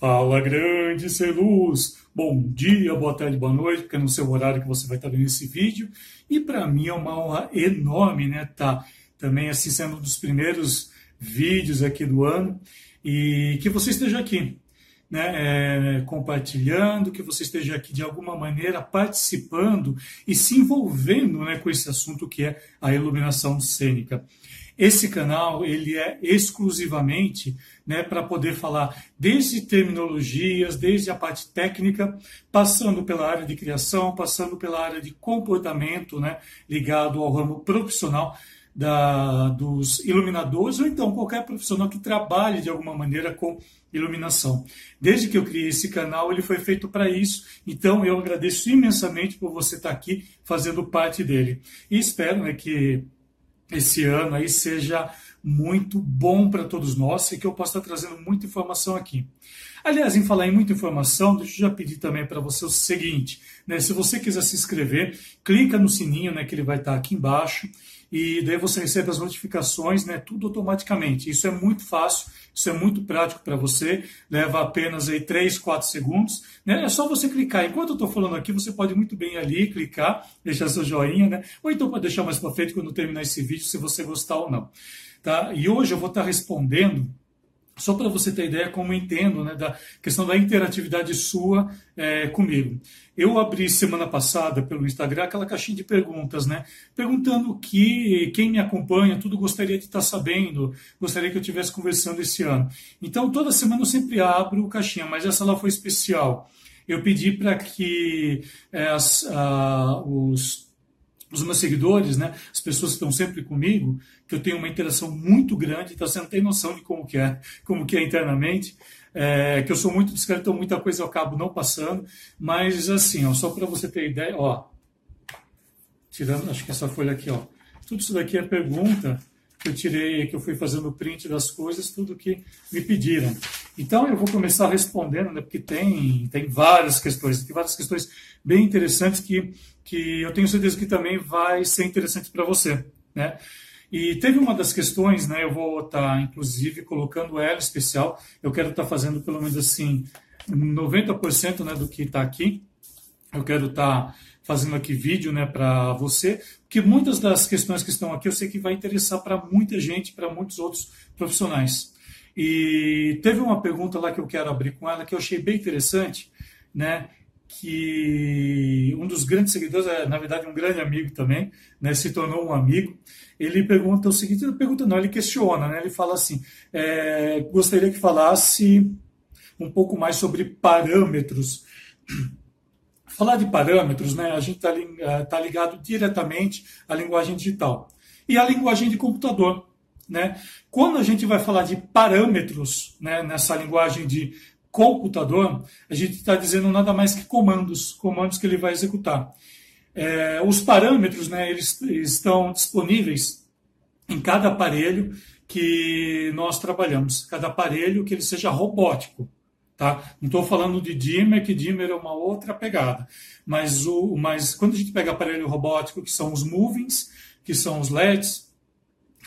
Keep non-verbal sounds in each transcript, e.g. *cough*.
Fala grande ser luz! Bom dia, boa tarde, boa noite, porque é no seu horário que você vai estar vendo esse vídeo. E para mim é uma honra enorme, né? Tá também assim sendo um dos primeiros vídeos aqui do ano e que você esteja aqui, né? É, compartilhando, que você esteja aqui de alguma maneira participando e se envolvendo, né, com esse assunto que é a iluminação cênica. Esse canal ele é exclusivamente né, para poder falar desde terminologias, desde a parte técnica, passando pela área de criação, passando pela área de comportamento, né, ligado ao ramo profissional da, dos iluminadores, ou então qualquer profissional que trabalhe de alguma maneira com iluminação. Desde que eu criei esse canal, ele foi feito para isso, então eu agradeço imensamente por você estar aqui fazendo parte dele. E espero né, que esse ano aí seja muito bom para todos nós e que eu possa estar trazendo muita informação aqui. Aliás, em falar em muita informação, deixa eu já pedir também para você o seguinte, né, se você quiser se inscrever, clica no sininho, né, que ele vai estar aqui embaixo, e daí você recebe as notificações, né, tudo automaticamente. Isso é muito fácil, isso é muito prático para você, leva apenas aí 3, 4 segundos, né? É só você clicar. Enquanto eu estou falando aqui, você pode muito bem ali clicar, deixar seu joinha, né? Ou então pode deixar mais para frente quando terminar esse vídeo, se você gostar ou não. Tá? E hoje eu vou estar respondendo só para você ter ideia como eu entendo né, da questão da interatividade sua é, comigo. Eu abri semana passada pelo Instagram aquela caixinha de perguntas, né? Perguntando que quem me acompanha, tudo gostaria de estar sabendo, gostaria que eu estivesse conversando esse ano. Então, toda semana eu sempre abro caixinha, mas essa lá foi especial. Eu pedi para que é, as, a, os os meus seguidores, né, as pessoas que estão sempre comigo, que eu tenho uma interação muito grande, então você não tem noção de como que é, como que é internamente, é, que eu sou muito discreto, então muita coisa eu acabo não passando, mas assim, ó, só para você ter ideia, ó, tirando, acho que essa folha aqui, ó, tudo isso daqui é pergunta que eu tirei, que eu fui fazendo print das coisas, tudo que me pediram. Então eu vou começar respondendo, né, porque tem, tem várias questões, tem várias questões bem interessantes que, que eu tenho certeza que também vai ser interessante para você, né? E teve uma das questões, né, eu vou estar, tá, inclusive, colocando ela especial, eu quero estar tá fazendo pelo menos assim, 90% né, do que está aqui, eu quero estar tá fazendo aqui vídeo né, para você, porque muitas das questões que estão aqui eu sei que vai interessar para muita gente, para muitos outros profissionais. E teve uma pergunta lá que eu quero abrir com ela que eu achei bem interessante, né? Que um dos grandes seguidores, é, na verdade um grande amigo também, né, se tornou um amigo. Ele pergunta o seguinte, ele pergunta não, ele questiona, né? Ele fala assim, é, gostaria que falasse um pouco mais sobre parâmetros Falar de parâmetros, né, a gente está eh, tá ligado diretamente à linguagem digital e à linguagem de computador. Né? Quando a gente vai falar de parâmetros né, nessa linguagem de computador, a gente está dizendo nada mais que comandos, comandos que ele vai executar. É, os parâmetros, né, eles estão disponíveis em cada aparelho que nós trabalhamos, cada aparelho que ele seja robótico. Tá? Não estou falando de dimmer, que dimmer é uma outra pegada. Mas, o, mas quando a gente pega aparelho robótico, que são os movings, que são os LEDs,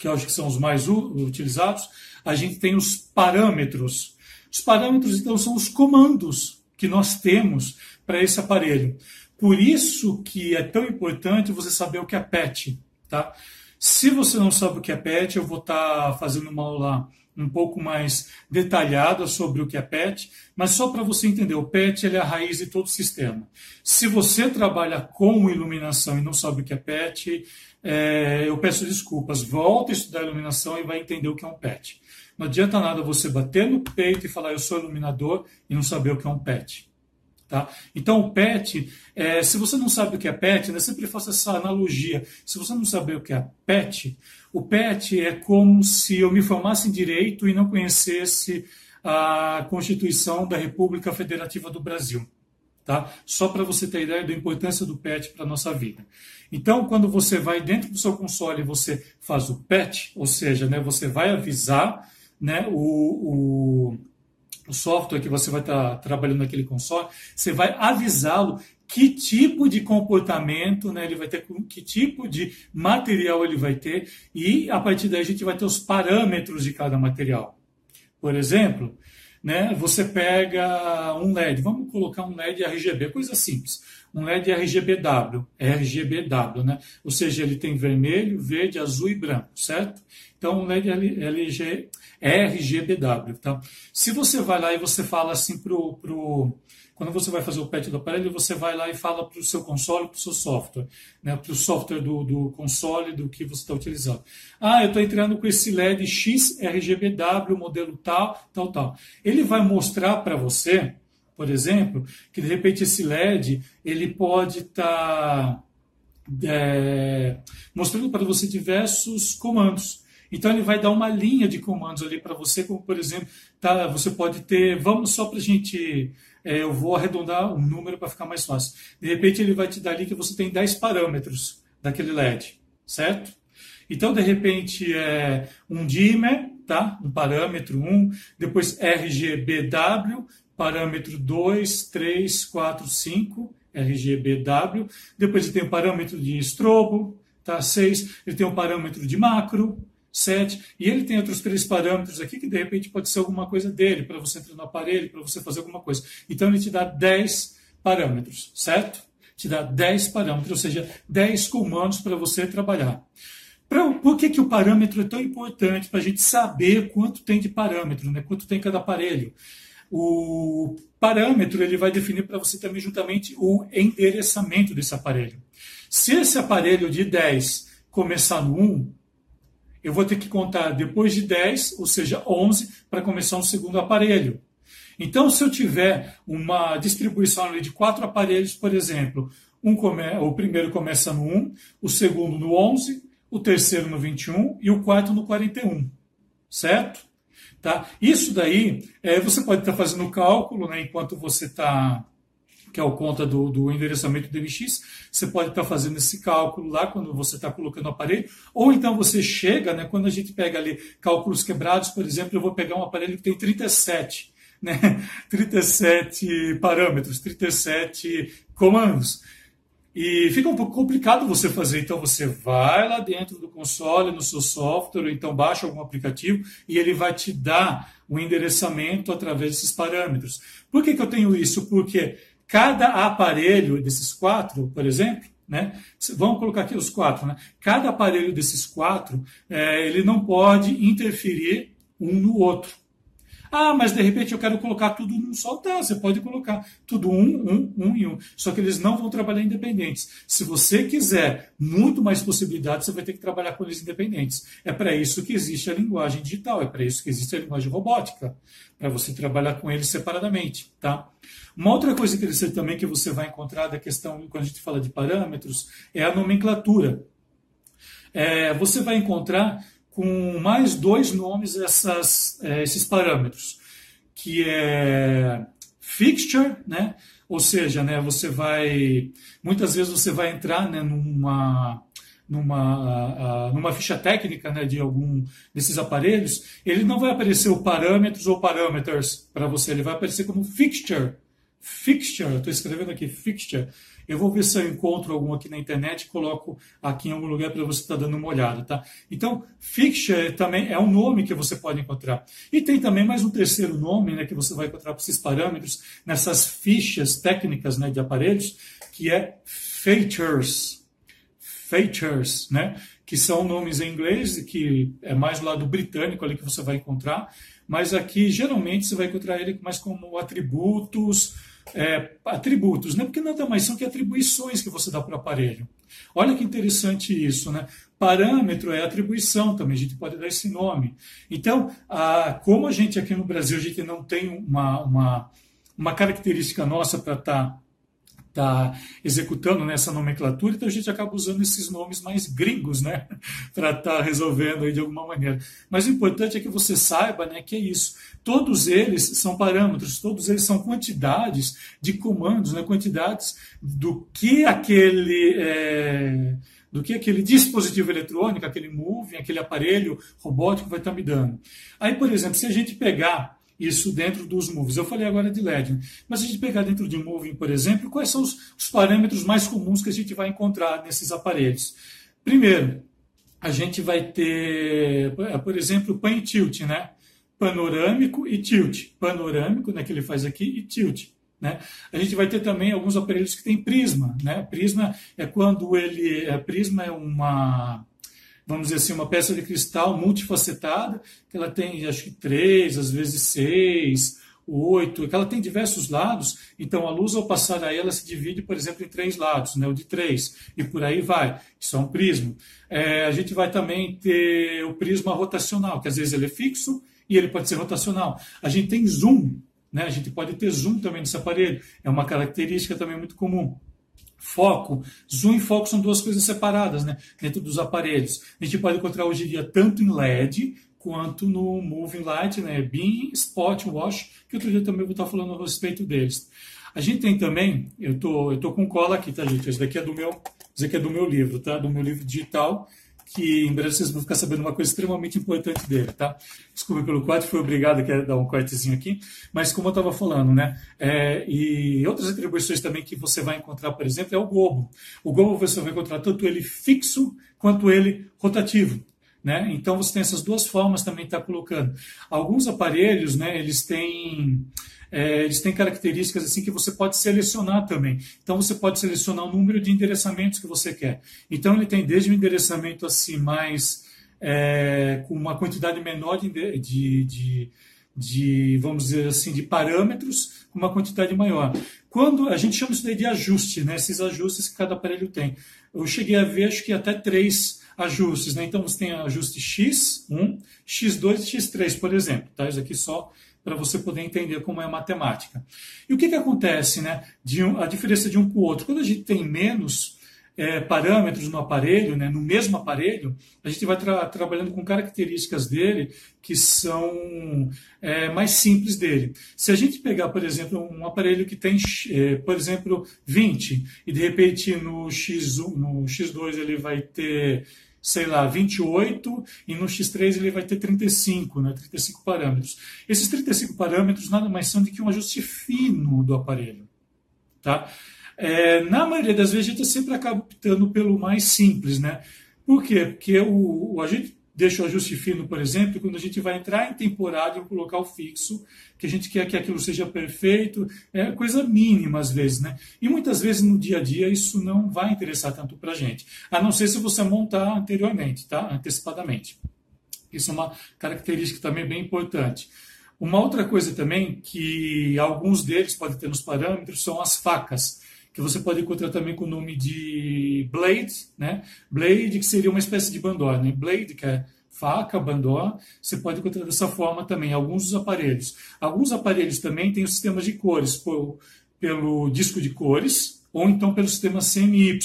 que eu acho que são os mais utilizados, a gente tem os parâmetros. Os parâmetros, então, são os comandos que nós temos para esse aparelho. Por isso que é tão importante você saber o que é PET. Tá? Se você não sabe o que é PET, eu vou estar tá fazendo uma aula um pouco mais detalhada sobre o que é PET, mas só para você entender, o PET é a raiz de todo o sistema. Se você trabalha com iluminação e não sabe o que é PET, é, eu peço desculpas. Volta a estudar iluminação e vai entender o que é um PET. Não adianta nada você bater no peito e falar eu sou iluminador e não saber o que é um PET. Tá? Então, o PET, é, se você não sabe o que é PET, né, sempre faço essa analogia. Se você não sabe o que é PET, o PET é como se eu me formasse em direito e não conhecesse a Constituição da República Federativa do Brasil. Tá? Só para você ter ideia da importância do PET para a nossa vida. Então, quando você vai dentro do seu console e você faz o PET, ou seja, né, você vai avisar né, o, o o software que você vai estar trabalhando naquele console, você vai avisá-lo que tipo de comportamento né, ele vai ter, que tipo de material ele vai ter, e a partir daí a gente vai ter os parâmetros de cada material. Por exemplo, né, você pega um LED, vamos colocar um LED RGB, coisa simples, um LED RGBW, RGBW, né? Ou seja, ele tem vermelho, verde, azul e branco, certo? Então, um LED LG, RGBW, tá? Se você vai lá e você fala assim pro, pro quando você vai fazer o patch do aparelho, você vai lá e fala para o seu console, para o seu software, né, para o software do, do console do que você está utilizando. Ah, eu estou entrando com esse LED XRGBW, modelo tal, tal, tal. Ele vai mostrar para você, por exemplo, que de repente esse LED ele pode estar tá, é, mostrando para você diversos comandos. Então ele vai dar uma linha de comandos ali para você, como por exemplo, tá, você pode ter, vamos só para a gente é, eu vou arredondar um número para ficar mais fácil. De repente, ele vai te dar ali que você tem 10 parâmetros daquele LED, certo? Então, de repente, é um dimmer, tá? um parâmetro 1, depois RGBW, parâmetro 2, 3, 4, 5, RGBW, depois ele tem o parâmetro de estrobo, tá? 6, ele tem o parâmetro de macro, 7. E ele tem outros três parâmetros aqui que de repente pode ser alguma coisa dele, para você entrar no aparelho, para você fazer alguma coisa. Então ele te dá 10 parâmetros, certo? Te dá 10 parâmetros, ou seja, 10 comandos para você trabalhar. Pra, por que, que o parâmetro é tão importante para a gente saber quanto tem de parâmetro, né? quanto tem cada aparelho? O parâmetro ele vai definir para você também juntamente o endereçamento desse aparelho. Se esse aparelho de 10 começar no 1, eu vou ter que contar depois de 10, ou seja, 11, para começar um segundo aparelho. Então, se eu tiver uma distribuição de quatro aparelhos, por exemplo, um come... o primeiro começa no 1, o segundo no 11, o terceiro no 21 e o quarto no 41, certo? Tá? Isso daí, é, você pode estar fazendo o cálculo né, enquanto você está que é o conta do, do endereçamento do MX, você pode estar fazendo esse cálculo lá quando você está colocando o aparelho, ou então você chega, né, quando a gente pega ali cálculos quebrados, por exemplo, eu vou pegar um aparelho que tem 37, né, *laughs* 37 parâmetros, 37 comandos. E fica um pouco complicado você fazer. Então você vai lá dentro do console, no seu software, ou então baixa algum aplicativo e ele vai te dar um endereçamento através desses parâmetros. Por que, que eu tenho isso? Porque Cada aparelho desses quatro, por exemplo, né? Vamos colocar aqui os quatro, né? Cada aparelho desses quatro, é, ele não pode interferir um no outro. Ah, mas de repente eu quero colocar tudo num só. Tá, você pode colocar tudo um, um, um e um. Só que eles não vão trabalhar independentes. Se você quiser muito mais possibilidades, você vai ter que trabalhar com eles independentes. É para isso que existe a linguagem digital, é para isso que existe a linguagem robótica, para você trabalhar com eles separadamente, tá? Uma outra coisa interessante também que você vai encontrar da questão, quando a gente fala de parâmetros, é a nomenclatura. É, você vai encontrar com mais dois nomes essas, é, esses parâmetros, que é fixture, né? Ou seja, né, você vai muitas vezes você vai entrar né, numa numa, numa ficha técnica né, de algum desses aparelhos, ele não vai aparecer o parâmetros ou parameters para você, ele vai aparecer como fixture. Fixture, estou escrevendo aqui fixture. Eu vou ver se eu encontro algum aqui na internet e coloco aqui em algum lugar para você estar tá dando uma olhada, tá? Então, fixture também é um nome que você pode encontrar. E tem também mais um terceiro nome, né, que você vai encontrar para esses parâmetros nessas fichas técnicas, né, de aparelhos, que é features. Features, né? Que são nomes em inglês, que é mais do lado britânico ali que você vai encontrar, mas aqui geralmente você vai encontrar ele mais como atributos, é, atributos, né? porque nada mais são que atribuições que você dá para o aparelho. Olha que interessante isso, né? Parâmetro é atribuição também, a gente pode dar esse nome. Então, a, como a gente aqui no Brasil, a gente não tem uma, uma, uma característica nossa para estar tá está executando nessa nomenclatura, então a gente acaba usando esses nomes mais gringos, né, *laughs* para estar tá resolvendo aí de alguma maneira. Mas o importante é que você saiba, né, que é isso. Todos eles são parâmetros, todos eles são quantidades de comandos, né, quantidades do que aquele é, do que aquele dispositivo eletrônico, aquele moving, aquele aparelho robótico vai estar tá me dando. Aí, por exemplo, se a gente pegar isso dentro dos movies. Eu falei agora de LED, mas se a gente pegar dentro de um moving, por exemplo, quais são os, os parâmetros mais comuns que a gente vai encontrar nesses aparelhos? Primeiro, a gente vai ter, por exemplo, pan tilt, né? panorâmico e tilt. Panorâmico, né, que ele faz aqui, e tilt. Né? A gente vai ter também alguns aparelhos que têm prisma. Né? Prisma é quando ele. A prisma é uma. Vamos dizer assim, uma peça de cristal multifacetada, que ela tem acho que três, às vezes seis, oito, que ela tem diversos lados, então a luz ao passar aí ela se divide, por exemplo, em três lados, né, o de três, e por aí vai. Isso é um prisma. É, a gente vai também ter o prisma rotacional, que às vezes ele é fixo e ele pode ser rotacional. A gente tem zoom, né? A gente pode ter zoom também nesse aparelho, é uma característica também muito comum. Foco, zoom e foco são duas coisas separadas né? dentro dos aparelhos. A gente pode encontrar hoje em dia tanto em LED quanto no Moving Light, né? Beam, Spot, Wash, que outro dia também vou estar falando a respeito deles. A gente tem também, eu tô, eu tô com cola aqui, tá, gente? Esse daqui é do meu, esse daqui é do meu livro, tá? Do meu livro digital, que em breve vocês vão ficar sabendo uma coisa extremamente importante dele, tá? Desculpa pelo corte, fui obrigado a dar um cortezinho aqui, mas como eu estava falando, né? É, e outras atribuições também que você vai encontrar, por exemplo, é o globo. O globo você vai encontrar tanto ele fixo quanto ele rotativo. Né? Então você tem essas duas formas também de estar tá colocando. Alguns aparelhos, né, eles têm é, eles têm características assim que você pode selecionar também. Então você pode selecionar o número de endereçamentos que você quer. Então ele tem desde um endereçamento assim mais é, com uma quantidade menor de, de, de, de, vamos dizer assim, de parâmetros, com uma quantidade maior. Quando a gente chama isso daí de ajuste, né? Esses ajustes que cada aparelho tem. Eu cheguei a ver acho que até três ajustes, né? Então você tem ajuste X1, X2 e X3, por exemplo. Tá? Isso aqui só para você poder entender como é a matemática. E o que, que acontece, né? De um, a diferença de um para o outro. Quando a gente tem menos é, parâmetros no aparelho, né, no mesmo aparelho, a gente vai tra trabalhando com características dele que são é, mais simples dele. Se a gente pegar, por exemplo, um aparelho que tem, é, por exemplo, 20, e de repente no, X1, no X2 ele vai ter sei lá, 28 e no X3 ele vai ter 35, né, 35 parâmetros. Esses 35 parâmetros nada mais são do que um ajuste fino do aparelho. Tá? É, na maioria das vezes a gente sempre acaba optando pelo mais simples. Né? Por quê? Porque o, o, a gente deixa o ajuste fino, por exemplo, quando a gente vai entrar em temporada em um local fixo, que a gente quer que aquilo seja perfeito, é coisa mínima às vezes, né? E muitas vezes no dia a dia isso não vai interessar tanto para a gente, a não ser se você montar anteriormente, tá? Antecipadamente. Isso é uma característica também bem importante. Uma outra coisa também que alguns deles podem ter nos parâmetros são as facas que você pode encontrar também com o nome de blade, né? Blade, que seria uma espécie de bandó, né? Blade, que é faca, bandó, você pode encontrar dessa forma também, alguns dos aparelhos. Alguns aparelhos também têm o sistema de cores, por, pelo disco de cores, ou então pelo sistema CMY.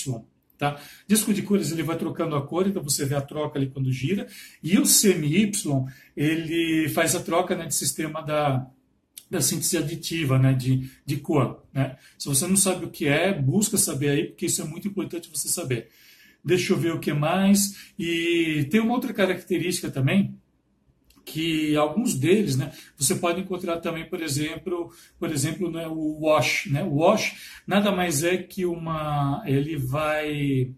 Tá? Disco de cores ele vai trocando a cor, então você vê a troca ali quando gira, e o CMY ele faz a troca né, de sistema da, da síntese aditiva né, de, de cor. Né? Se você não sabe o que é, busca saber aí, porque isso é muito importante você saber. Deixa eu ver o que mais. E tem uma outra característica também, que alguns deles, né, você pode encontrar também, por exemplo, por exemplo, né, o wash, né? O wash nada mais é que uma, ele vai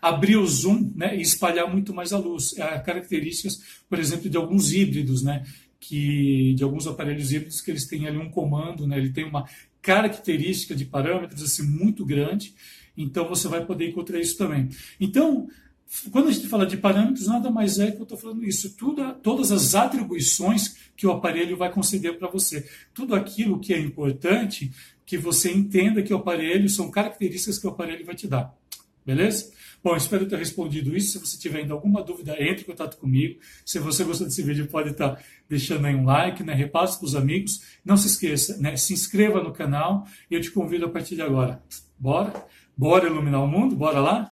abrir o zoom, né, e espalhar muito mais a luz. É características, por exemplo, de alguns híbridos, né, que de alguns aparelhos híbridos que eles têm ali um comando, né? Ele tem uma característica de parâmetros assim muito grande, então você vai poder encontrar isso também. Então, quando a gente fala de parâmetros, nada mais é que eu estou falando isso. Tudo, todas as atribuições que o aparelho vai conceder para você. Tudo aquilo que é importante que você entenda que o aparelho são características que o aparelho vai te dar. Beleza? Bom, espero ter respondido isso. Se você tiver ainda alguma dúvida, entre em contato comigo. Se você gostou desse vídeo, pode estar deixando aí um like, né? repasse para os amigos. Não se esqueça, né? se inscreva no canal e eu te convido a partir de agora. Bora? Bora iluminar o mundo? Bora lá?